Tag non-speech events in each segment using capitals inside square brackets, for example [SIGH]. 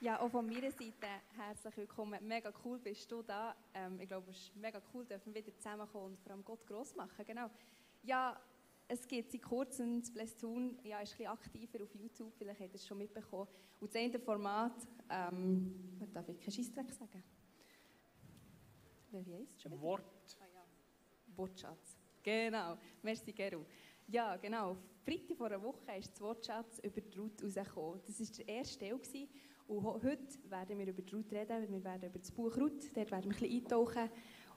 Ja, auch von meiner Seite herzlich willkommen. Mega cool bist du da. Ähm, ich glaube, es ist mega cool, dürfen wir wieder zusammenkommen und vor allem Gott groß machen. Genau. Ja, es gibt seit kurzem das Blesstun, ja, ist ein bisschen aktiver auf YouTube, vielleicht habt ihr es schon mitbekommen. Und das eine Format, ähm, darf ich keinen Scheissdreck sagen? Wie heisst es schon wieder? Wort. Ah, ja. Wortschatz. Genau. Merci, Geru. Ja, genau. Freitag vor einer Woche ist das Wortschatz über die Ruth rausgekommen. Das war der erste Teil. Gewesen. Und heute werden wir über die Ruth reden. Wir werden über das Buch Ruth, dort werden wir ein bisschen eintauchen.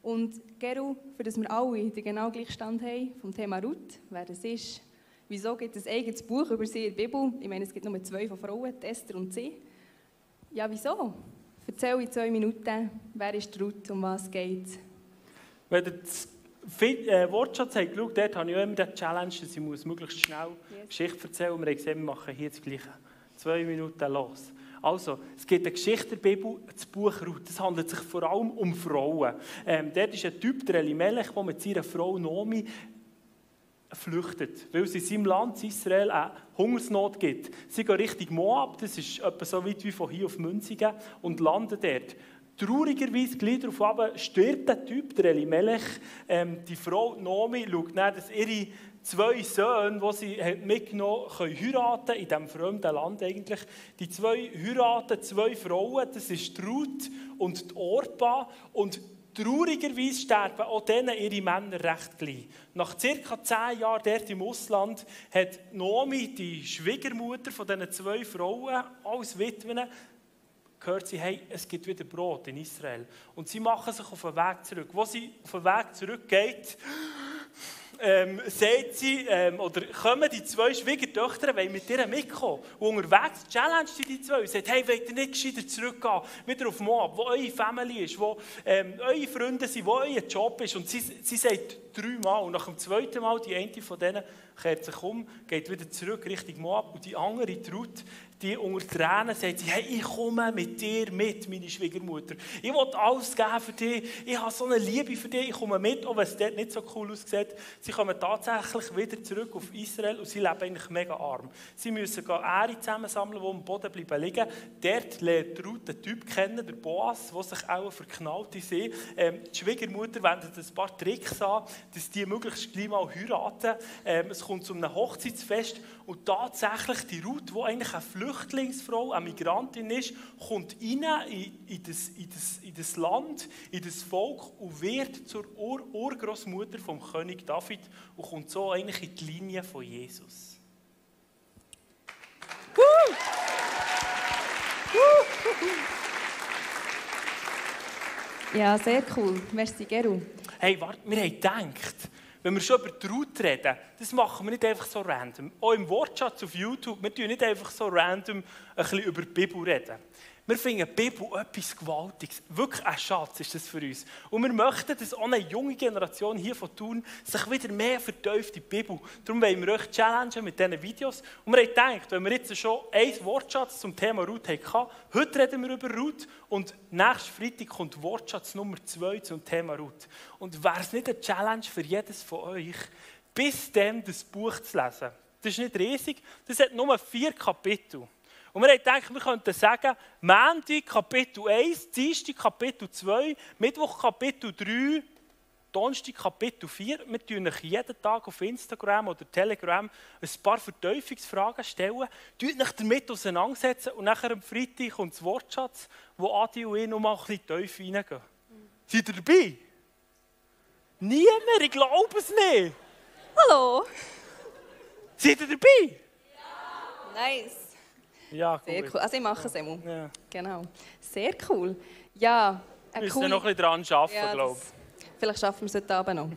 Und Geru, für das wir alle den genau gleichen Stand haben vom Thema Ruth, wer das ist, wieso gibt es ein eigenes Buch über sie in der Bibel? Ich meine, es gibt nur zwei von Frauen, Esther und sie. Ja, wieso? Erzähl in zwei Minuten, wer ist Ruth, um was geht es? Wenn ihr das äh, Wortschatz habt geschaut, dort habe ich immer die Challenge, dass ich muss möglichst schnell Yes. Geschichte erzählen muss. Wir haben gesehen, wir machen hier das Gleiche. Zwei Minuten los. Also, es gibt eine Geschichte der Bibel, das Buch Ruth. Es handelt sich vor allem um Frauen. Ähm, dort ist ein Typ, der Elimelech, der mit seiner Frau Nomi flüchtet, weil es in seinem Land Israel eine Hungersnot gibt. Sie gehen Richtung Moab, das ist etwa so weit wie von hier auf Münzigen, und landen dort. Traurigerweise, gleich darauf stirbt der Typ, der Elimelech. Ähm, die Frau Nomi schaut dann, dass ihre zwei Söhne, die sie mitgenommen können heiraten in diesem fremden Land eigentlich. Die zwei heiraten zwei Frauen, das ist die Ruth und die Orpa. Und Traurigerweise sterben auch denen ihre Männer recht gleich. Nach ca. zehn Jahren dort im Ausland hat Nomi, die Schwiegermutter von diesen zwei Frauen, als Witwen, gehört sie, hey, es gibt wieder Brot in Israel. Und sie machen sich auf den Weg zurück. Wo sie auf den Weg zurückgeht, ähm, sagt sie, ähm, oder kommen die zwei Schwiegertöchter, wollen mit ihr mitkommen. Und unterwegs challenge sie die zwei und sagt, hey, wollt ihr nicht gescheiter zurückgehen, wieder auf Moab, wo eure Family ist, wo ähm, eure Freunde sind, wo euer Job ist. Und sie, sie sagt dreimal. Und nach dem zweiten Mal, die eine von denen kehrt sich um, geht wieder zurück Richtung Moab. Und die andere, Ruth, die unter Tränen sagt hey, ich komme mit dir mit, meine Schwiegermutter. Ich will alles geben für dich. Ich habe so eine Liebe für dich. Ich komme mit, auch wenn es dort nicht so cool aussieht. Sie kommen tatsächlich wieder zurück auf Israel und sie leben eigentlich mega arm. Sie müssen Ähre zusammensammeln, die am Boden bleiben liegen. Dort lernt Ruth den Typ kennen, der Boas, der sich auch verknallt in sie. Ähm, die Schwiegermutter wendet ein paar Tricks an, dass die möglichst gleich mal heiraten. Ähm, es kommt zu einem Hochzeitsfest und tatsächlich die Ruth, die eigentlich eine Flüchtlingsfrau, eine Migrantin ist, kommt rein in, in, das, in, das, in das Land, in das Volk und wird zur Ur Urgroßmutter vom König David und kommt so eigentlich in die Linie von Jesus. Ja, sehr cool. Merci, Geru. Hey, warte, wir haben gedacht, wenn wir schon über Route reden, das machen wir nicht einfach so random. Auch im Wortschatz auf YouTube, wir tun nicht einfach so random ein bisschen über die Bibel reden. Wir finden die Bibel etwas Gewaltiges. Wirklich ein Schatz ist das für uns. Und wir möchten, dass auch eine junge Generation hier von Thun sich wieder mehr vertieft in die Bibel. Darum wollen wir euch challengen mit diesen Videos. Und wir haben gedacht, wenn wir jetzt schon ein Wortschatz zum Thema Ruth hatten, heute reden wir über Ruth und nächsten Freitag kommt Wortschatz Nummer 2 zum Thema Ruth. Und wäre es nicht eine Challenge für jedes von euch, bis dann das Buch zu lesen? Das ist nicht riesig, das hat nur vier Kapitel. Und wir haben gedacht, wir könnten sagen, Montag Kapitel 1, Dienstag Kapitel 2, Mittwoch Kapitel 3, Donnerstag Kapitel 4. Wir tun euch jeden Tag auf Instagram oder Telegram ein paar Verteufungsfragen stellen, tun euch damit auseinandersetzen und nachher am Freitag kommt das Wortschatz, wo Adi und ich noch mal ein bisschen tiefer reingehen. Mhm. Seid ihr dabei? Niemand, ich glaube es nicht. Hallo. Seid ihr dabei? Nice. Ja, Sehr gut. cool. Also ich mache es immer. Ja. Genau. Sehr cool. Ja, Wir eine müssen coole... noch ein bisschen dran arbeiten, Ja, glaube das- Vielleicht schaffen wir es heute Abend noch.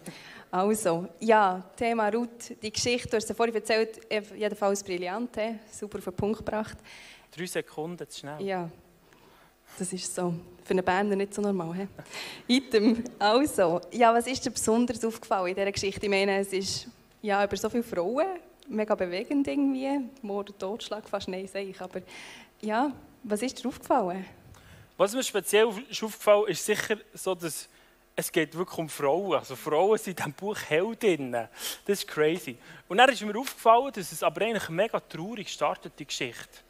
Also, ja, Thema Ruth, die Geschichte, du hast es vorhin erzählt, jedenfalls brillant, super auf den Punkt gebracht. ich. Drei Sekunden zu schnell. Ja, das ist so. Für einen Berner nicht so normal. He? Item. Also, ja, was ist dir besonders aufgefallen in dieser Geschichte? Ich meine, es ist ja, über so viele Frauen, mega bewegend irgendwie. Mord und Totschlag, fast nein, sage ich. Aber ja, was ist dir aufgefallen? Was mir speziell auf- ist aufgefallen ist sicher so, dass es geht wirklich um Frauen. Also Frauen sind in diesem Buch Heldinnen. Das ist crazy. Und dann ist mir aufgefallen, dass es aber eigentlich mega traurig startet, die Geschichte.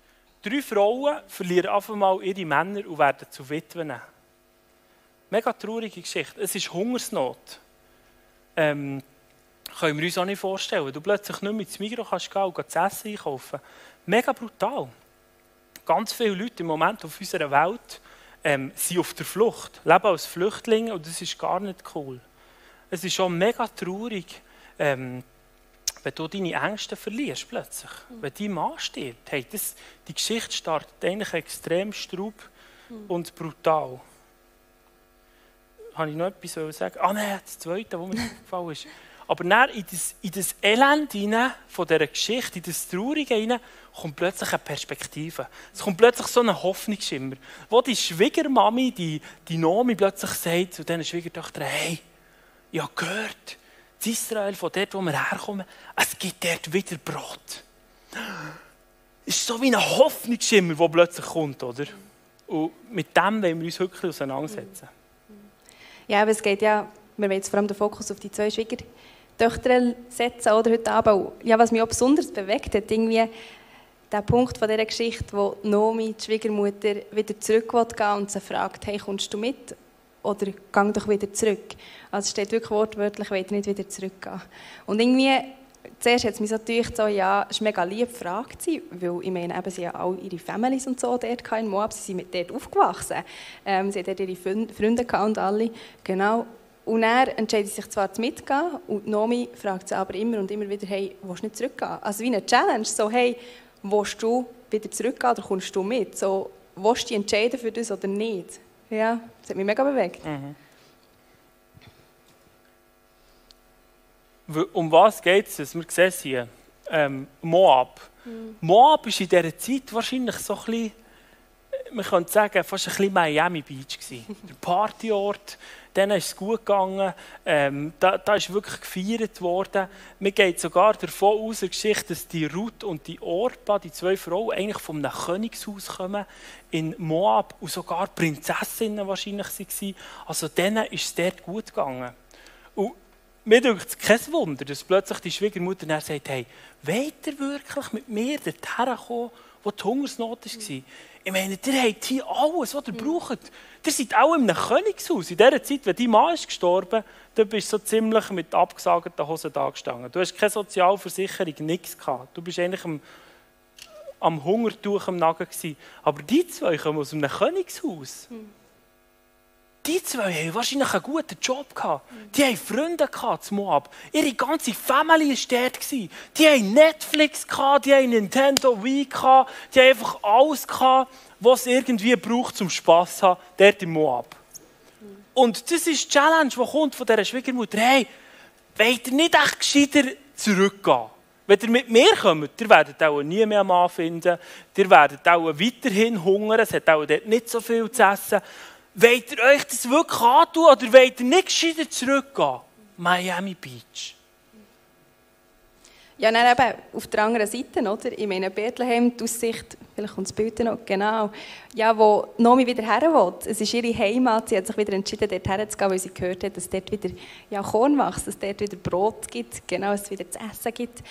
Drei Frauen verlieren einfach mal ihre Männer und werden zu Witwen. Mega traurige Geschichte. Es ist Hungersnot. Ähm, können wir uns auch nicht vorstellen. Du plötzlich nicht mehr ins Migros kannst gehen und das Essen einkaufen. Mega brutal. Ganz viele Leute im Moment auf unserer Welt ähm, sind auf der Flucht, leben als Flüchtlinge und das ist gar nicht cool. Es ist schon mega traurig, ähm, wenn du deine Ängste verlierst plötzlich. Mhm. Wenn dein Mann stirbt. Hey, das, die Geschichte startet eigentlich extrem straub mhm. und brutal. Habe ich noch etwas sagen? Ah nein, das Zweite, was mir [LAUGHS] aufgefallen ist. Aber dann in das, in das Elend hinein, von dieser Geschichte, in das Traurige hinein, kommt plötzlich eine Perspektive. Es kommt plötzlich so ein Hoffnungsschimmer, wo die Schwiegermami, die, die Nomi, plötzlich sagt zu diesen Schwiegertöchtern, hey, ich habe gehört, in Israel, von dort, wo wir herkommen, es gibt dort wieder Brot. Es ist so wie ein Hoffnungsschimmer, der plötzlich kommt, oder? Und mit dem wollen wir uns wirklich auseinandersetzen. Ja, aber es geht ja, wir wollen jetzt vor allem den Fokus auf die zwei Schwiegertöchter setzen, oder, heute Abend. Ja, was mich auch besonders bewegt hat, irgendwie der Punkt von dieser Geschichte, wo Nomi, die Schwiegermutter, wieder zurück will und sie fragt, hey, kommst du mit? Oder gang doch wieder zurück. Also es steht wirklich wortwörtlich, ich nicht wieder zurückgehen. Und irgendwie, zuerst hat es mich so gedacht, so, ja, es war mega lieb gefragt, weil ich meine, eben, sie haben alle ihre Families und so dort in Moab, sie sind dort aufgewachsen. Ähm, sie hatten dort ihre Freunde und alle, genau. Und er entscheidet sich zwar zu mitgehen und Nomi fragt sie aber immer und immer wieder, hey, willst du nicht zurückgehen? Also wie eine Challenge, so, hey, willst du wieder zurückgehen oder kommst du mit? So, willst du dich entscheiden für das oder nicht? Ja, das hat mich mega bewegt. Mhm. Um was geht es? Wir sehen hier ähm, Moab. Mhm. Moab war in dieser Zeit wahrscheinlich so ein bisschen, man könnte sagen, fast ein bisschen Miami Beach. Gewesen. [LAUGHS] Der Partyort, denen ist es gut gegangen. Ähm, da, da ist wirklich gefeiert worden. Mir geht sogar davon aus, der Geschichte, dass die Ruth und die Orpa, die zwei Frauen, eigentlich einem Königshaus kommen in Moab und sogar Prinzessinnen wahrscheinlich waren. Also denen ist es dort gut gegangen. Und mir denkt es kein Wunder, dass plötzlich die Schwiegermutter dann sagt, hey, wollt ihr wirklich mit mir dorthin kommen, wo die Hungersnot war? Ich meine, ihr habt hier alles, was ihr braucht. Ihr seid auch in einem Königshaus. In der Zeit, wenn dein Mann ist gestorben ist, bist du so ziemlich mit abgesagten Hosen da gestanden. Du hast keine Sozialversicherung, nichts gehabt. Du bist eigentlich am, am Hungertuch am Nagen gewesen. Aber die zwei kommen aus einem Königshaus. Mhm. Die zwei haben wahrscheinlich einen guten Job gehabt. Die haben Freunde gehabt Moab. Ihre ganze Familie war dort. Die haben Netflix gehabt, die haben Nintendo Wii gehabt, die haben einfach alles gehabt, was es irgendwie braucht zum Spass zu haben, dort in Moab. Und das ist die Challenge, die kommt von dieser Schwiegermutter. Hey, wollt ihr nicht echt gescheiter zurückgehen? Wenn ihr mit mir kommt, ihr werdet auch nie mehr einen Mann finden, ihr werdet auch weiterhin hungern, es hat auch dort nicht so viel zu essen. Wollt ihr euch das wirklich antun oder wollt ihr nicht gescheiter zurückgehen? Miami Beach. Ja, dann eben auf der anderen Seite, oder? Ich meine, Bethlehem, die Aussicht, vielleicht kommt das Bild noch, genau, ja, wo Nomi wieder her will. Es ist ihre Heimat, sie hat sich wieder entschieden, dort herzugehen, weil sie gehört hat, dass dort wieder ja, Korn wächst, dass dort wieder Brot gibt, genau, dass es wieder zu essen gibt.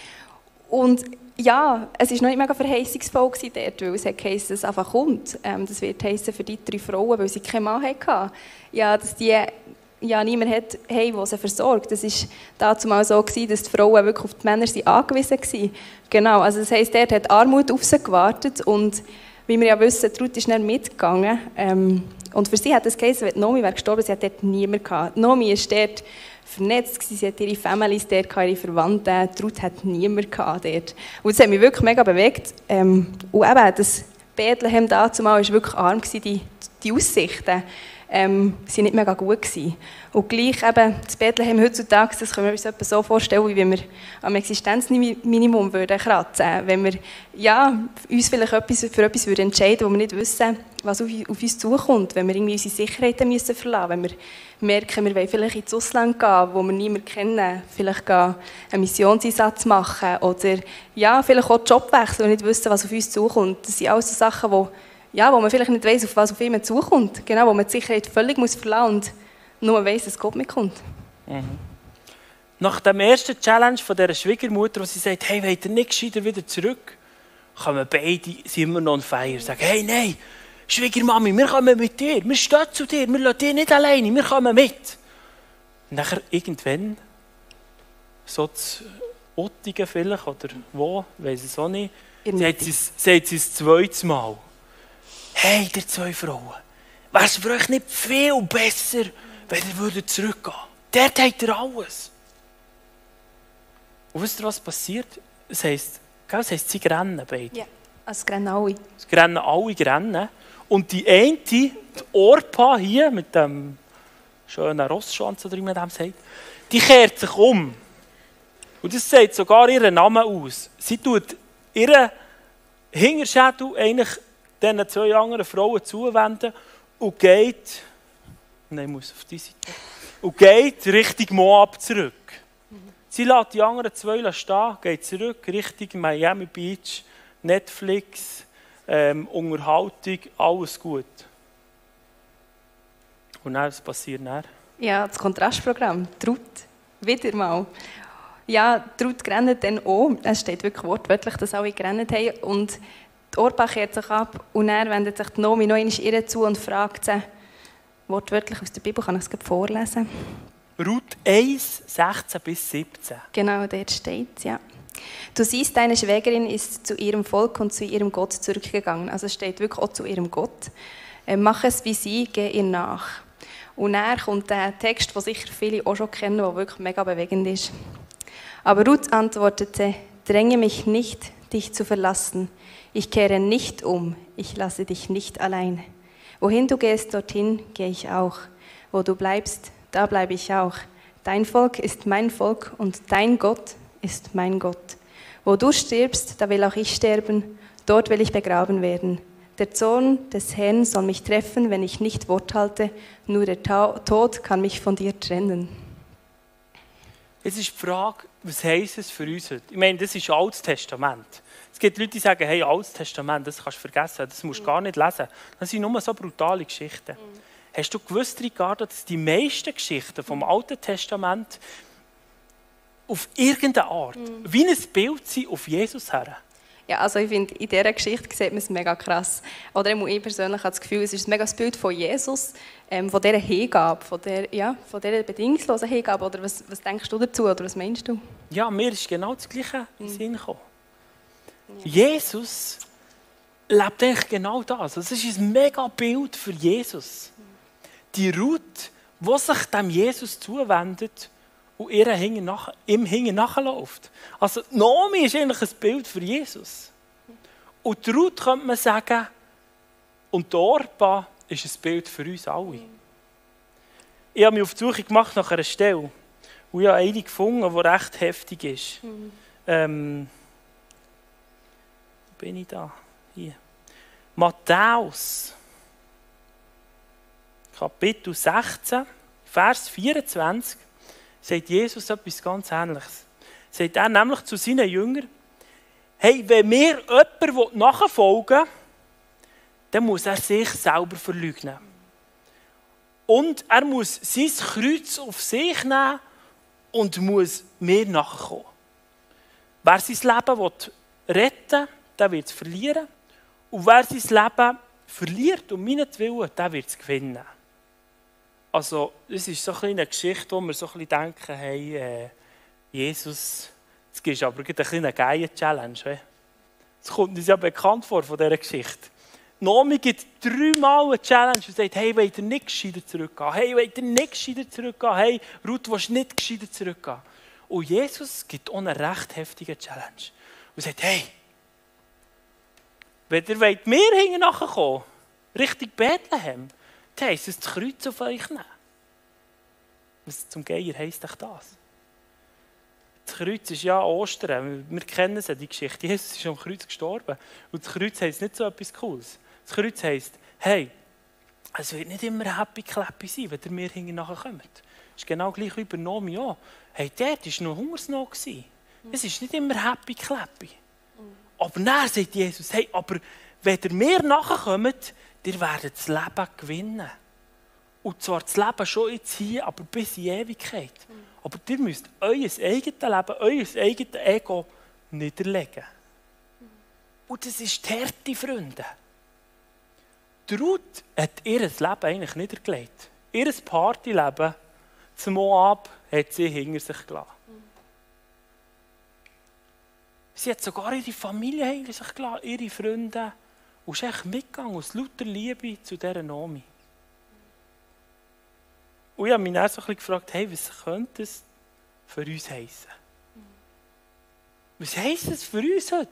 Und ja, es war noch nicht mega verheißungsvoll dort, weil es heisst, dass es einfach kommt. Ähm, das wird heißen für die drei Frauen, weil sie keinen Mann hatten. Ja, dass die ja, niemand hat, hey, der sie versorgt. Das war dazu mal so, gewesen, dass die Frauen wirklich auf die Männer sind angewiesen waren. Genau, also das heisst, dort hat Armut auf sie gewartet und wie wir ja wissen, Ruth ist dann mitgegangen. Ähm, und für sie hat es geheißen, wenn Nomi wäre gestorben, sie hat dort niemand gehabt. Nomi ist dort vernetzt gewesen, sie hat ihre Families dort, ihre Verwandten, die hat niemand gehabt dort. Und das hat mich wirklich mega bewegt. Ähm, und eben, das Bethlehem dazu mal war wirklich arm, gewesen, die, die Aussichten ähm, sind nicht mega gut gewesen. Und gleich eben, das Bethlehem heutzutage, das können wir uns etwa so vorstellen, wie wenn wir am Existenzminimum würden kratzen wenn wir ja, uns vielleicht etwas, für etwas würden entscheiden wo wir nicht wissen, was auf, auf uns zukommt, wenn wir irgendwie unsere Sicherheiten müssen verlassen wenn wir merken, wir wollen vielleicht ins Ausland gehen, wo wir niemanden kennen, vielleicht einen Missionseinsatz machen oder ja, vielleicht auch Job wechseln und nicht wissen, was auf uns zukommt. Das sind alles so Sachen, die ja, wo man vielleicht nicht weiß, auf was auf ihn zukommt. Genau, wo man die Sicherheit völlig muss verlassen und nur weiß, dass Gott mitkommt. Mhm. Nach dem ersten Challenge von dieser Schwiegermutter, wo sie sagt, hey, wollt ihr nicht gescheiter wieder zurück? kommen beide, sind immer noch on fire, sagen, hey, nein, Schwiegermami, wir kommen mit dir, wir stehen zu dir, wir lassen dich nicht alleine, wir kommen mit. Und nachher irgendwann, so zu Ottingen vielleicht, oder wo, weiß es auch nicht, sagt sie, sagt sie das zweite Mal, hey, ihr zwei Frauen, wäre es für euch nicht viel besser, wenn ihr würdet zurückgehen würdet? Dort habt ihr alles. Und wisst ihr, was passiert? Es heisst, es heisst sie rennen beide. Ja, es rennen alle. Es rennen alle rennen. Und die eine, die Orpa hier, mit dem schönen Rossschwanz, oder wie man dem sagt, die kehrt sich um. Und das sagt sogar ihren Namen aus. Sie tut ihren Hinterschädel eigentlich diesen zwei anderen Frauen zuwenden und geht, nein, muss auf die Seite, und geht Richtung Moab zurück. Sie lässt die anderen zwei stehen, geht zurück Richtung Miami Beach, Netflix, ähm, Unterhaltung, alles gut. Und dann, was passiert dann? Ja, das Kontrastprogramm, Trut, wieder mal. Ja, Trut rennt dann auch, es steht wirklich wortwörtlich, dass alle gerannt haben. Und die Orpa kehrt sich ab und er wendet sich die Nomi noch einmal ihr zu und fragt sie, wortwörtlich aus der Bibel, kann ich es vorlesen? Ruth 1, 16 bis 17. Genau, dort steht ja. Du siehst, deine Schwägerin ist zu ihrem Volk und zu ihrem Gott zurückgegangen. Also es steht wirklich auch zu ihrem Gott. Äh, mach es wie sie, geh ihr nach. Und dann kommt der Text, den sicher viele auch schon kennen, der wirklich mega bewegend ist. Aber Ruth antwortete, dränge mich nicht, dich zu verlassen. Ich kehre nicht um, ich lasse dich nicht allein. Wohin du gehst, dorthin gehe ich auch. Wo du bleibst, da bleibe ich auch. Dein Volk ist mein Volk und dein Gott ist mein Gott. Wo du stirbst, da will auch ich sterben, dort will ich begraben werden. Der Zorn des Herrn soll mich treffen, wenn ich nicht Wort halte, nur der Tod kann mich von dir trennen. Jetzt ist die Frage, was heisst es für uns heute? Ich meine, das ist Altes Testament. Es gibt Leute, die sagen, hey, Altes Testament, das kannst du vergessen, das musst du gar nicht lesen. Das sind nur so brutale Geschichten. Mhm. Hast du gewusst, Ricardo, dass die meisten Geschichten vom Alten Testament auf irgendeine Art mhm. wie ein Bild sind auf Jesus her? Ja, also ich finde, in dieser Geschichte sieht man es mega krass. Oder ich persönlich habe das Gefühl, es ist ein mega Bild von Jesus, ähm, von dieser Hingabe, von dieser, ja, von dieser bedingungslosen Hingabe. Oder was, was denkst du dazu, oder was meinst du? Ja, mir ist genau das Gleiche in den mhm. Sinn gekommen. Jesus lebt eigentlich genau das. Es ist ein mega Bild für Jesus die Ruth, die sich dem Jesus zuwendet und ihr Hingen nach, ihm Hingen nachläuft. Also Nomi ist eigentlich ein Bild für Jesus. Und die Ruth könnte man sagen, und die Orpa ist ein Bild für uns alle. Ich habe mich auf die Suche gemacht nach einer Stelle, wo ich eine gefunden die recht heftig ist. Mhm. Ähm, bin ich da? Hier. Matthäus Kapitel 16, Vers 24, sagt Jesus etwas ganz Ähnliches. Sagt er nämlich zu seinen Jüngern, hey, wenn mir jemand nachfolgen will, dann muss er sich selber verleugnen. Und er muss sein Kreuz auf sich nehmen und muss mir nachkommen. Wer sein Leben retten will, der wird es verlieren. Und wer sein Leben verliert, um meinetwillen, der wird es gewinnen. Also, es ist so eine Geschichte, wo wir so ein denken, hey, äh, Jesus, gibst du aber eine kleine geile Challenge. Es kommt uns ja bekannt vor von dieser Geschichte. Nomi gibt dreimal eine Challenge und sagt, hey, wollt ihr nicht gescheiter zurückgehen? Hey, wollt ihr nicht gescheiter zurückgehen? Hey, Ruth, willst du nicht gescheiter zurückgehen? Und Jesus gibt auch eine recht heftige Challenge. Und sagt, hey, wenn ihr wollt, mir hinten nachkommen, Richtung Bethlehem, dann heisst es das Kreuz auf euch nehmen. Was zum Geier heisst euch das? Das Kreuz ist ja Ostern. Wir kennen es, die Geschichte. Jesus ist am Kreuz gestorben. Und das Kreuz heisst nicht so etwas Cooles. Das Kreuz heisst, hey, es wird nicht immer happy clappy sein, wenn ihr mir hinten nachher kommt. Das ist genau gleich wie bei Nomi auch. Hey, dort war noch Hungersnot. Es ist nicht immer happy clappy. Aber dann sagt Jesus, hey, aber wenn ihr mir nachher kommt, ihr werdet das Leben gewinnen. Und zwar das Leben schon jetzt hier, aber bis in Ewigkeit. Aber ihr müsst euer eigenes Leben, euer eigenes Ego niederlegen. Und das ist die Härte, Freunde. Die Ruth hat ihr Leben eigentlich niedergelegt. Ihr Partyleben zum Moab hat sie hinter sich gelassen. Sie hat sogar ihre Familie hinter sich gelassen, ihre Freunde. Und ist echt mitgegangen aus lauter Liebe zu dieser Nomi. Und ich habe mich dann so ein bisschen gefragt, hey, was könnte es für uns heißen? Was heisst es für uns heute,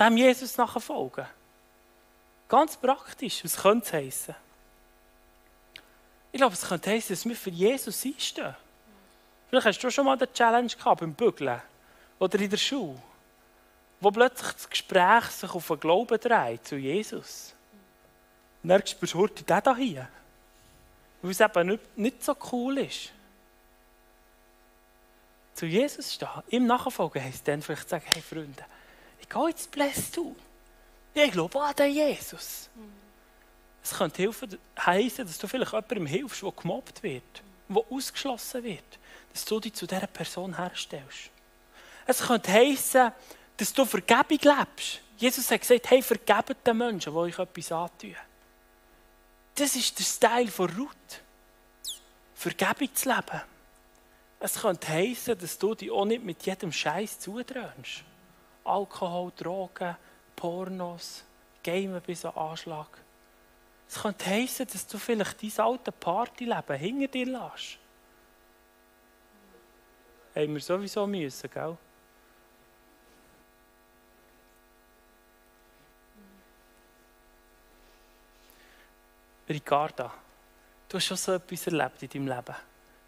dem Jesus nachfolgen? Ganz praktisch, was könnte es heißen? Ich glaube, es könnte heißen, dass wir für Jesus einstehen. Vielleicht hast du schon mal eine Challenge gehabt beim Bügeln oder in der Schule, wo plötzlich das Gespräch sich auf den Glauben dreht zu Jesus. Und dann spürst du, heute der hier weil es eben nicht, nicht so cool ist. Zu Jesus stehen, ihm nachfolgen, heisst dann vielleicht sagen, hey Freunde, ich gehe jetzt Bless tun. Ich glaube an den Jesus. Es könnte helfen, heißen, dass du vielleicht jemandem hilfst, der gemobbt wird, der ausgeschlossen wird, dass du dich zu dieser Person herstellst. Es könnte heißen, dass du Vergebung lebst. Jesus hat gesagt, hey, vergebt den Menschen, die euch etwas antun. Das ist der Style von Ruth. Vergebung zu leben. Es könnte heißen, dass du dich auch nicht mit jedem Scheiß zudröhnst. Alkohol, Drogen, Pornos, Gamen bis an Anschlag. Es könnte heißen, dass du vielleicht dein alte Partyleben hinter dir lässt. Haben wir sowieso müssen, gell? Ricarda, du hast schon so etwas erlebt in deinem Leben.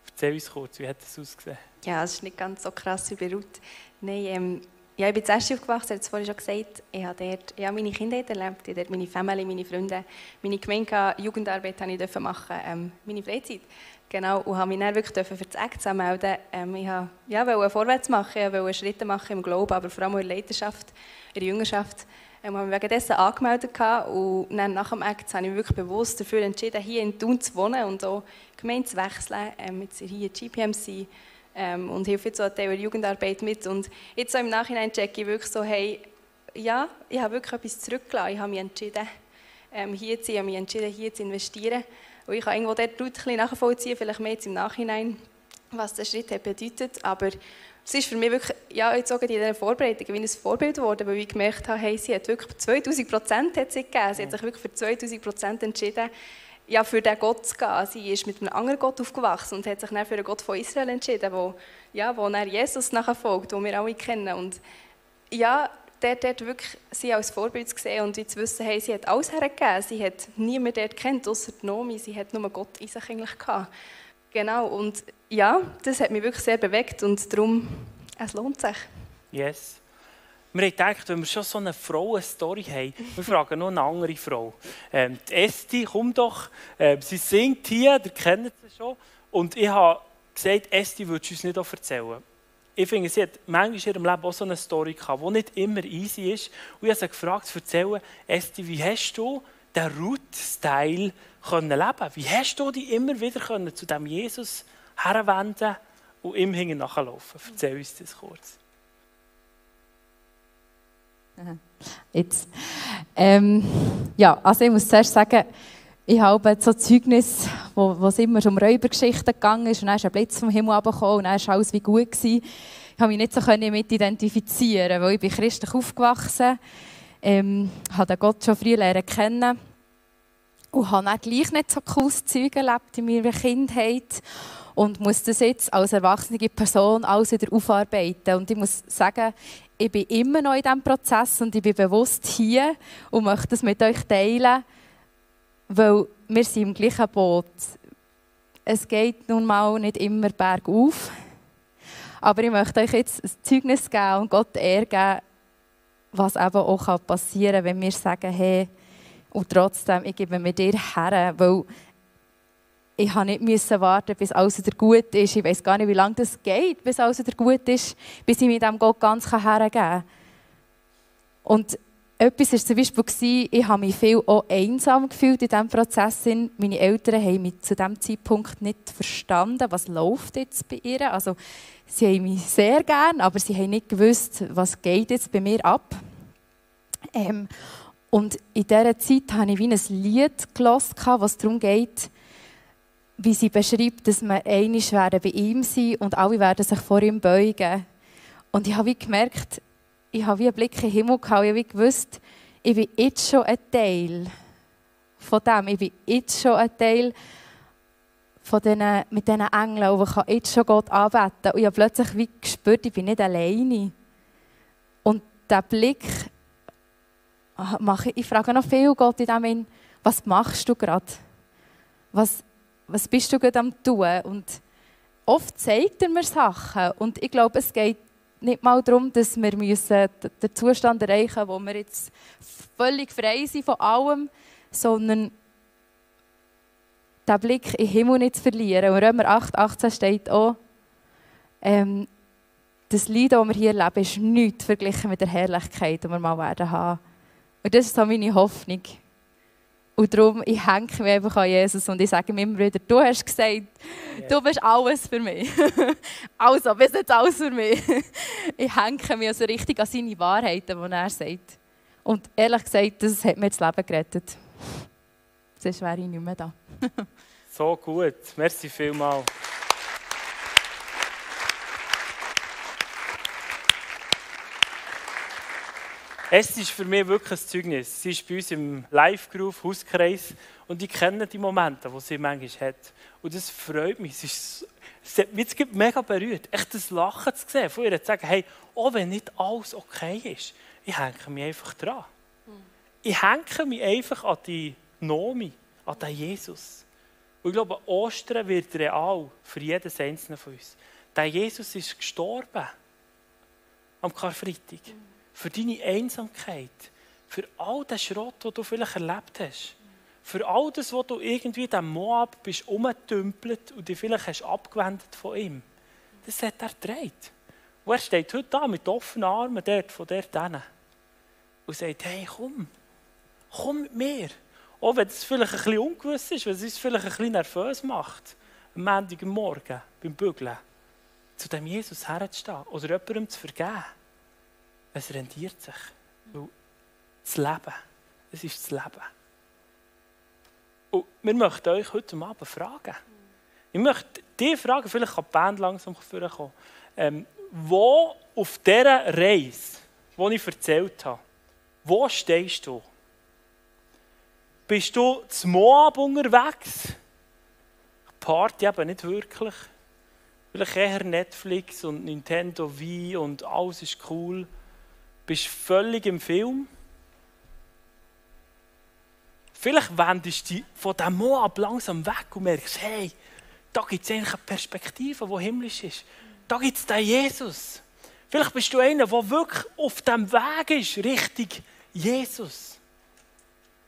Erzähl uns kurz, wie hat das ausgesehen? Ja, es ist nicht ganz so krass wie bei Ruth. Nein, ähm, ja, ich bin zuerst aufgewachsen, ich habe es vorhin schon gesagt. Ich habe dort ja, meine Kindheit erlebt, ich dort meine Familie, meine Freunde, meine Gemeinde, Jugendarbeit habe ich machen, ähm, meine Freizeit. Genau, und habe mich dann wirklich für das Act anmelden. Ähm, ich wollte ja, vorwärts machen, ich wollte Schritte machen im Glauben, aber vor allem in der Leidenschaft, in der Jüngerschaft. Ähm, habe mich wegen dessen angemeldet und dann nach dem Act habe ich mich wirklich bewusst dafür entschieden, hier in Thun zu wohnen und auch Gemeinde zu wechseln. Ähm, jetzt hier GPMC ähm, und helfe jetzt auch der Jugendarbeit mit. Und jetzt so im Nachhinein checke ich wirklich so, hey, ja, ich habe wirklich etwas zurückgelassen. Ich habe mich entschieden, ähm, hier zu sein, ich habe mich entschieden, hier zu investieren. Und ich kann irgendwo dort ein bisschen nachvollziehen, vielleicht mehr jetzt im Nachhinein, was der Schritt hat bedeutet. Aber es ist für mich wirklich, ja, jetzt auch in dieser Vorbereitung wie ein Vorbild geworden, weil ich gemerkt habe, hey, sie hat wirklich 2000 Prozent hat sie gegeben. Sie hat sich wirklich für 2000 Prozent entschieden, ja, für den Gott zu gehen. Sie ist mit einem anderen Gott aufgewachsen und hat sich dann für den Gott von Israel entschieden, wo, ja, wo dann Jesus nachher folgt, den wir alle kennen. Und ja, dort, dort wirklich sie als Vorbild zu sehen und zu wissen, hey, sie hat alles hergegeben. Sie hat niemanden dort kennt, außer Nomi. Sie hat nur Gott in sich eigentlich gehabt. Genau, und ja, das hat mich wirklich sehr bewegt und darum, es lohnt sich. Yes. Wir haben gedacht, wenn wir schon so eine Frauen-Story haben, wir fragen noch eine andere Frau. Ähm, die Esti, komm doch. Ähm, sie singt hier, ihr kennt sie schon. Und ich habe gesagt, Esti, würdest du uns nicht auch erzählen? Ich finde, sie hat manchmal in ihrem Leben auch so eine Story gehabt, die nicht immer easy ist. Und ich habe sie gefragt, erzählen, Esti, wie hast du den Root-Style leben Wie hast du dich immer wieder zu diesem Jesus herwenden und ihm hinten nachlaufen? Erzähl uns das kurz. Jetzt. Ähm, ja, also ich muss zuerst sagen, ich habe so Zeugnis, wo, wo es immer um Räubergeschichten gegangen ist und dann ist ein Blitz vom Himmel runtergekommen und dann war alles wie gut. Gewesen. Ich konnte mich nicht so damit identifizieren, weil ich bin christlich aufgewachsen ähm, habe Gott schon früh lernen kennen und habe dann gleich nicht so cooles Zeug erlebt in meiner Kindheit und muss das jetzt als erwachsene Person alles wieder aufarbeiten. Und ich muss sagen, ich bin immer noch in diesem Prozess und ich bin bewusst hier und möchte das mit euch teilen, weil wir sind im gleichen Boot. Es geht nun mal nicht immer bergauf, aber ich möchte euch jetzt ein Zeugnis geben und Gott Ehre was eben auch passieren kann, wenn wir sagen, hey, und trotzdem, ich gebe mir dir her, weil ich nicht müssen warten, bis alles wieder gut ist. Ich weiß gar nicht, wie lange das geht, bis alles wieder gut ist, bis ich mir dem Gott ganz hergeben kann. Und etwas war zum Beispiel, ich habe mich viel auch einsam gefühlt in diesem Prozess. Meine Eltern haben mich zu diesem Zeitpunkt nicht verstanden, was läuft jetzt bei ihr. Also, sie haben mich sehr gern, aber sie haben nicht gewusst, was geht jetzt bei mir ab. Ähm, und in dieser Zeit habe ich wie ein Lied gelesen, was darum geht, wie sie beschreibt, dass wir einig werden bei ihm sein und alle werden sich vor ihm beugen. Und ich habe wie gemerkt, ich habe wie einen Blick in den Himmel gehabt, ich habe wie gewusst, ich bin jetzt schon ein Teil von dem. Ich bin jetzt schon ein Teil von denen, mit diesen Engeln und ich kann jetzt schon Gott anbeten. Und ich habe plötzlich wie gespürt, ich bin nicht alleine. Und dieser Blick, mache ich, ich frage noch viel Gott in dem was machst du gerade? Was, was bist du gerade am tun? Und oft zeigt er mir Sachen. Und ich glaube, es geht nicht mal darum, dass wir müssen den Zustand erreichen müssen, wo wir jetzt völlig frei sind von allem, sondern den Blick in den Himmel nicht zu verlieren. Und Römer 8, 18 steht auch, ähm, das Leid, das wir hier erleben, ist nichts verglichen mit der Herrlichkeit, die wir mal werden haben. Und das ist so meine Hoffnung. Und darum, ich hänge mich einfach an Jesus und ich sage mir immer wieder, du hast gesagt, yeah. du bist alles für mich. [LAUGHS] also, bist jetzt alles für mich. [LAUGHS] ich hänge mich also richtig an seine Wahrheiten, die er sagt. Und ehrlich gesagt, das hat mir das Leben gerettet. Sonst wäre ich nicht mehr da. [LAUGHS] so gut. Merci vielmals. Es ist für mich wirklich ein Zeugnis. Sie ist bei uns im Live-Groove, Hauskreis, und ich kenne die Momente, die sie manchmal hat. Und das freut mich. Es, ist, es hat mich mega berührt, echt das Lachen zu sehen, von ihr zu sagen, hey, auch wenn nicht alles okay ist, ich hänge mich einfach dran. Ich hänge mich einfach an die Nomi, an den Jesus. Und ich glaube, Ostern wird real für jeden Einzelnen von uns. Der Jesus ist gestorben am Karfreitag für deine Einsamkeit, für all den Schrott, den du vielleicht erlebt hast, für all das, was du irgendwie diesem Moab bist umgetümpelt und dich vielleicht hast abgewendet von ihm. Das hat er gedreht. Und er steht heute da mit offenen Armen dort, von dort hin und sagt, hey, komm, komm mit mir. Auch wenn es vielleicht ein bisschen ungewiss ist, wenn es uns vielleicht ein bisschen nervös macht, am Montagmorgen beim Bügeln, zu dem Jesus herzustehen oder jemandem zu vergeben es rendiert sich. Das Leben, es ist das Leben. Und wir möchten euch heute Abend fragen. Ich möchte die fragen, vielleicht kann die Band langsam vorkommen. Ähm, wo auf dieser Reise, die ich erzählt habe, wo stehst du? Bist du zum Moab unterwegs? Party eben nicht wirklich. Vielleicht eher Netflix und Nintendo Wii und alles ist cool bist völlig im Film. Vielleicht wendest du dich von diesem Moab langsam weg und merkst, hey, da gibt es eigentlich eine Perspektive, die himmlisch ist. Da gibt es den Jesus. Vielleicht bist du einer, der wirklich auf dem Weg ist, richtig Jesus.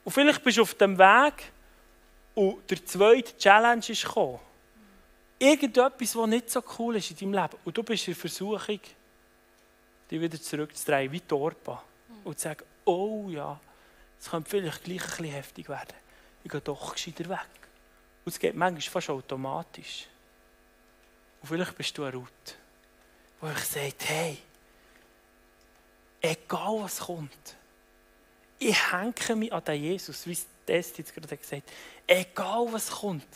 Und vielleicht bist du auf dem Weg und der zweite Challenge ist gekommen. Irgendetwas, was nicht so cool ist in deinem Leben. Und du bist in der Versuchung, die wieder zurückzudrehen, wie Torpa. Und zu sagen, oh ja, es könnte vielleicht gleich ein bisschen heftig werden. Ich gehe doch gescheiter weg. Und es geht manchmal fast automatisch. Und vielleicht bist du eine Route, wo ich sage, hey, egal was kommt, ich hänge mich an den Jesus, wie das jetzt gerade gesagt hat. Egal was kommt,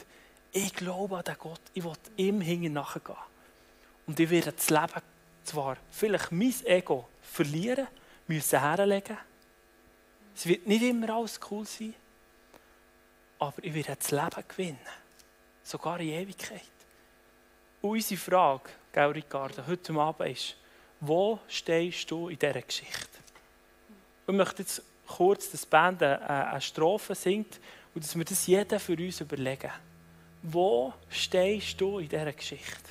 ich glaube an den Gott, ich will ihm hinten nachgehen. Und ich werde das Leben zwar vielleicht mein Ego verlieren, müssen herlegen. Es wird nicht immer alles cool sein, aber ich werde das Leben gewinnen. Sogar in Ewigkeit. Und unsere Frage, gell, Ricardo, heute Abend ist, wo stehst du in dieser Geschichte? Ich möchte jetzt kurz, dass die Band eine Strophe singt und dass wir das jeder für uns überlegen. Wo stehst du in dieser Geschichte?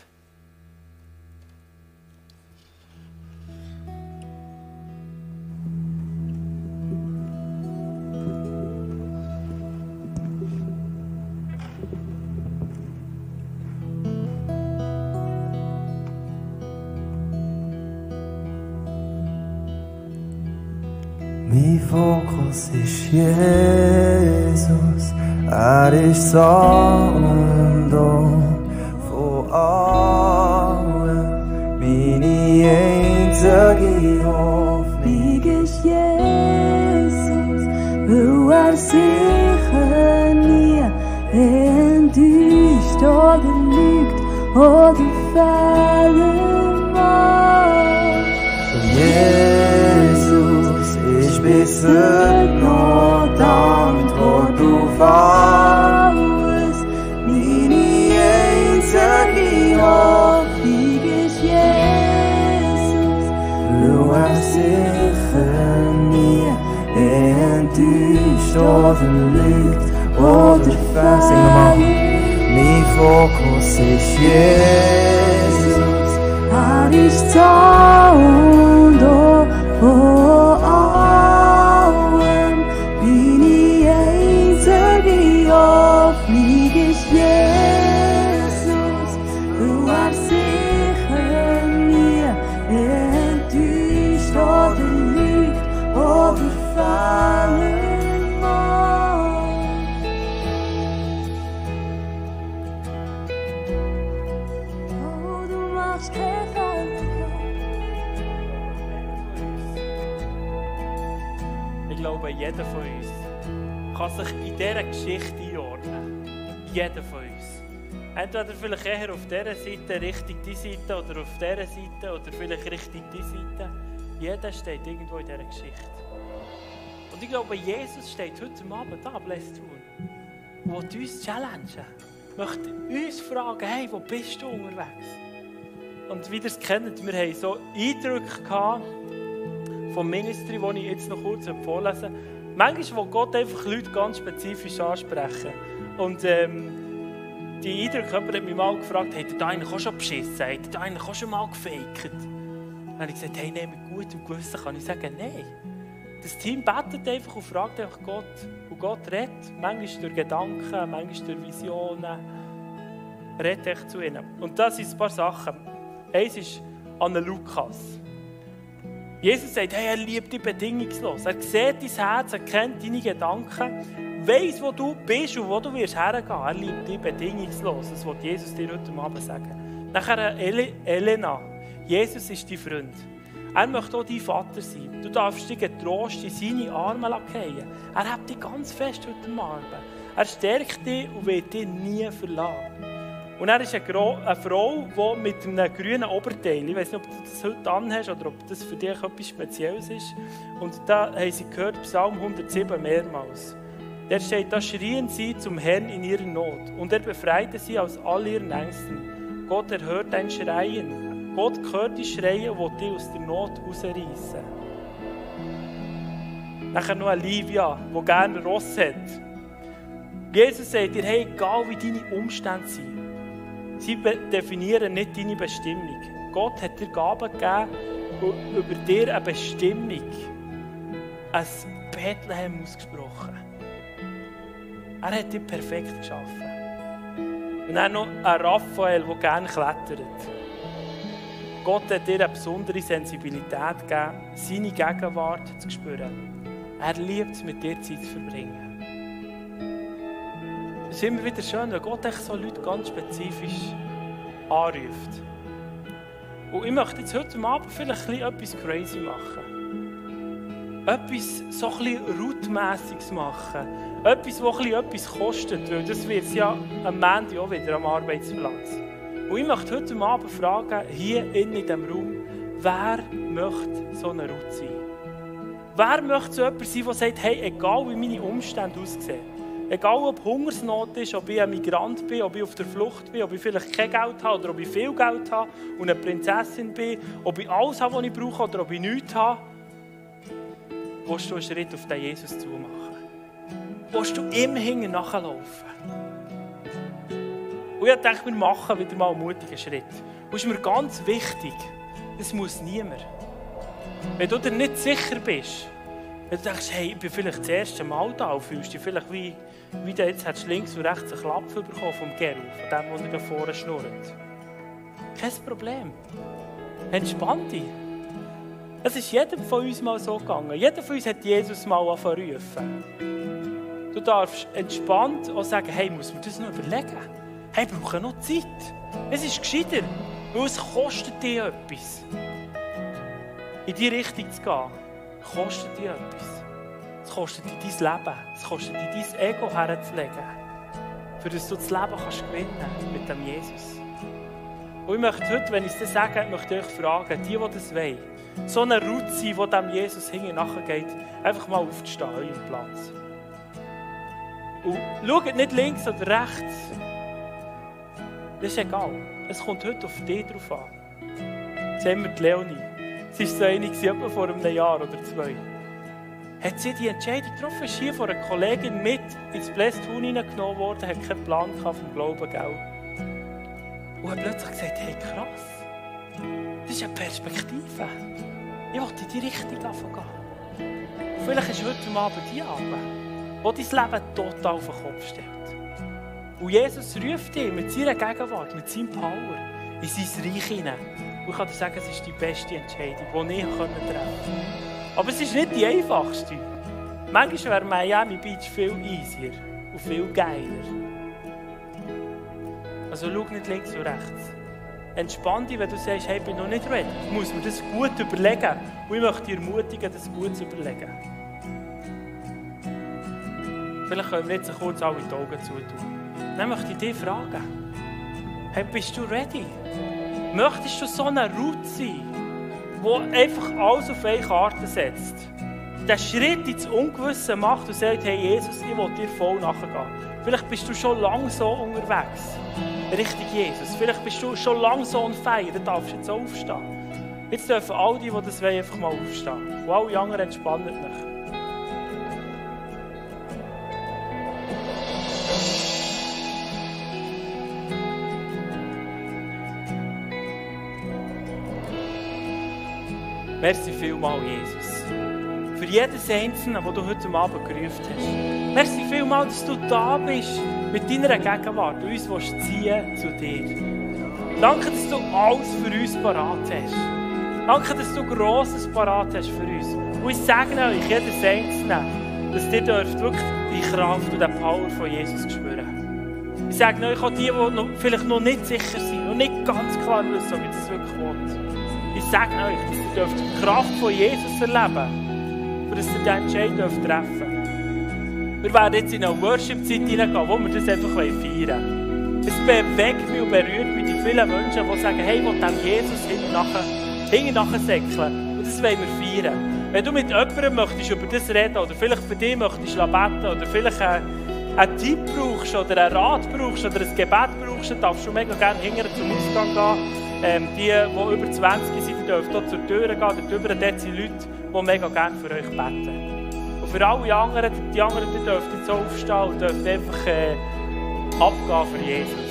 Jesus, er ist Sonnendom von allen, meine einzige Hoffnung ist Jesus. sicher nie enttäuscht oder lügt oder fehlen mag. Jesus ist bis enttäuscht oder lügt oder fehlt. Mein Fokus ist Jesus. Er ist jeder von uns kann sich in dieser Geschichte einordnen. Jeder von uns. Entweder vielleicht eher auf dieser Seite, Richtung die Seite, oder auf dieser Seite, oder vielleicht Richtung die Seite. Jeder steht irgendwo in dieser Geschichte. Und ich glaube, Jesus steht heute Abend da, bless tun. Und uns challengen. Möchte uns fragen, hey, wo bist du unterwegs? Und wie ihr es kennt, wir haben so Eindrücke gehabt, vom Ministry, das ich jetzt noch kurz vorlesen. Manchmal will Gott einfach Leute ganz spezifisch ansprechen. Und ähm, die Eindrücke, jemand hat mich mal gefragt, hat er da eigentlich auch schon beschissen? Hat er da eigentlich auch schon mal gefaked? Dann habe ich gesagt, hey, nein, mit gutem Gewissen kann ich sagen, nein. Das Team betet einfach und fragt einfach Gott. Und Gott redet, manchmal durch Gedanken, manchmal durch Visionen. Redet echt zu ihnen. Und das sind ein paar Sachen. Eins ist Anne Lukas. Jesus sagt, hey, er liebt dich bedingungslos. Er sieht dein Herz, er kennt deine Gedanken, weiß, wo du bist und wo du wirst hergehen. Er liebt dich bedingungslos. Das wird Jesus dir heute Abend sagen. Nachher Ele Elena. Jesus ist dein Freund. Er möchte auch dein Vater sein. Du darfst dich getrost in seine Arme fallen. Er hat dich ganz fest heute Abend. Er stärkt dich und wird dich nie verlassen. Und er ist eine, eine Frau, die mit einem grünen Oberteil, ich weiß nicht, ob du das heute anhast oder ob das für dich etwas Spezielles ist. Und da haben sie gehört, Psalm 107 mehrmals. Der steht, da schrien sie zum Herrn in ihrer Not und er befreite sie aus all ihren Ängsten. Gott erhört dein Schreien. Gott hört die Schreie, die dich aus der Not rausreißen. Nachher noch Olivia, die gerne Ross hat. Jesus sagt dir, hey, egal wie deine Umstände sind, Sie definieren nicht deine Bestimmung. Gott hat dir Gaben gegeben und über dir eine Bestimmung, ein Bethlehem ausgesprochen. Er hat dich perfekt geschaffen. Und dann noch ein Raphael, der gerne klettert. Gott hat dir eine besondere Sensibilität gegeben, seine Gegenwart zu spüren. Er liebt es, mit dir Zeit zu verbringen. Es ist immer wieder schön, wenn Gott echt so Leute ganz spezifisch anruft. Und ich möchte jetzt heute Abend vielleicht etwas crazy machen. Etwas so bisschen routmässiges machen. Etwas, ein etwas kostet, weil das wird es ja am Montag auch wieder am Arbeitsplatz. Und ich möchte heute Abend fragen, hier in diesem Raum, wer möchte so eine Route sein? Wer möchte so jemand sein, der sagt, hey, egal wie meine Umstände aussehen, Egal ob Hungersnot ist, ob ich ein Migrant bin, ob ich auf der Flucht bin, ob ich vielleicht kein Geld habe oder ob ich viel Geld habe und eine Prinzessin bin, ob ich alles habe, was ich brauche oder ob ich nichts habe, willst du einen Schritt auf den Jesus zu machen? Willst du ihm hinten nachlaufen? Und ich dachte, wir machen wieder mal einen mutigen Schritt. Und es ist mir ganz wichtig, das muss niemand. Wenn du dir nicht sicher bist, wenn du denkst, hey, ich bin vielleicht das erste Mal da und fühlst dich vielleicht wie, wie du jetzt hast links und rechts einen Klapp bekommen vom Gerl, von dem, der da vorne schnurrt. Kein Problem. Entspann dich. Es ist jedem von uns mal so gegangen. Jeder von uns hat Jesus mal rufen. Du darfst entspannt auch sagen, hey, muss man das noch überlegen? Hey, ich brauche noch Zeit. Es ist gescheiter, weil es kostet dir etwas. In die Richtung zu gehen kostet dich etwas. Es kostet dich dein Leben. Es kostet dich dein Ego herzulegen. Für das du das Leben kannst gewinnen mit dem Jesus. Und ich möchte heute, wenn ich es dir sage, möchte ich euch fragen, die, die das wollen, so eine Route sein, die dem Jesus hinten nachgeht, einfach mal aufzustehen, euren Platz. Und schaut nicht links oder rechts. Das ist egal. Es kommt heute auf dich drauf an. Jetzt haben wir die Leonie. Sie war so etwa vor einem Jahr oder zwei. Hat sie die Entscheidung getroffen, ist hier von einer Kollegin mit ins Blästhuhn hineingenommen worden, hat keinen Plan gehabt vom Glauben, gell? Und hat plötzlich gesagt, hey krass, das ist eine Perspektive. Ich will in die Richtung. Und vielleicht ist heute Abend die Abend, wo dein Leben total auf den Kopf stellt. Und Jesus ruft dich mit seiner Gegenwart, mit seinem Power in sein Reich hinein. Und ich kann dir sagen, es ist die beste Entscheidung, die ich treffen konnte. Aber es ist nicht die einfachste. Manchmal wäre Miami Beach viel easier und viel geiler. Also schau nicht links und rechts. Entspann dich, wenn du sagst, hey, ich bin noch nicht ready. Muss mir das gut überlegen. Und ich möchte dich ermutigen, das gut zu überlegen. Vielleicht können wir jetzt kurz alle die Augen zutun. Dann möchte ich dich fragen. Hey, bist du ready? Möchtest du so eine Route sein, die einfach alles auf eine Karte setzt? Den Schritt ins Ungewisse macht und sagt, hey Jesus, ich will dir voll nachgehen. Vielleicht bist du schon lange so unterwegs. Richtig Jesus. Vielleicht bist du schon lange so on fire, dann darfst du jetzt aufstehen. Jetzt dürfen all die, die das wollen, einfach mal aufstehen. Und alle anderen entspannen mich. Merci vielmal, Jesus. Für jedes Einzelne, das du heute Abend gerufen hast. Merci vielmal, dass du da bist mit deiner Gegenwart uns willst ziehen zu dir. Danke, dass du alles für uns parat hast. Danke, dass du Grosses parat hast für uns. Und ich sage euch, jedes Einzelne, dass ihr dürft wirklich die Kraft und die Power von Jesus spüren. Ich sage euch auch die, die vielleicht noch nicht sicher sind, noch nicht ganz klar wissen, wie das wirklich will. Ich sage euch, dass ihr dürft die Kraft von Jesus erleben für dass ihr diesen Entscheid dürft treffen Wir werden jetzt in eine Worship-Zeit hineingehen, wo wir das einfach feiern wollen. Es bewegt mich und berührt mich, die vielen Menschen, die sagen, hey, ich will dem Jesus hinten nachher, hinten säckeln. Und das wollen wir feiern. Wenn du mit jemandem möchtest über das reden oder vielleicht für dich möchtest beten oder vielleicht einen, einen Tipp brauchst oder einen Rat brauchst oder ein Gebet brauchst, dann darfst du mega gerne hinterher zum Ausgang gehen. Ähm, die, die über 20 sind, dürfen hier zur Tür gehen. Dort dort sind Leute, die mega gerne für euch beten. Und für alle anderen, die anderen die dürfen jetzt aufstehen und dürfen einfach äh, abgehen für Jesus.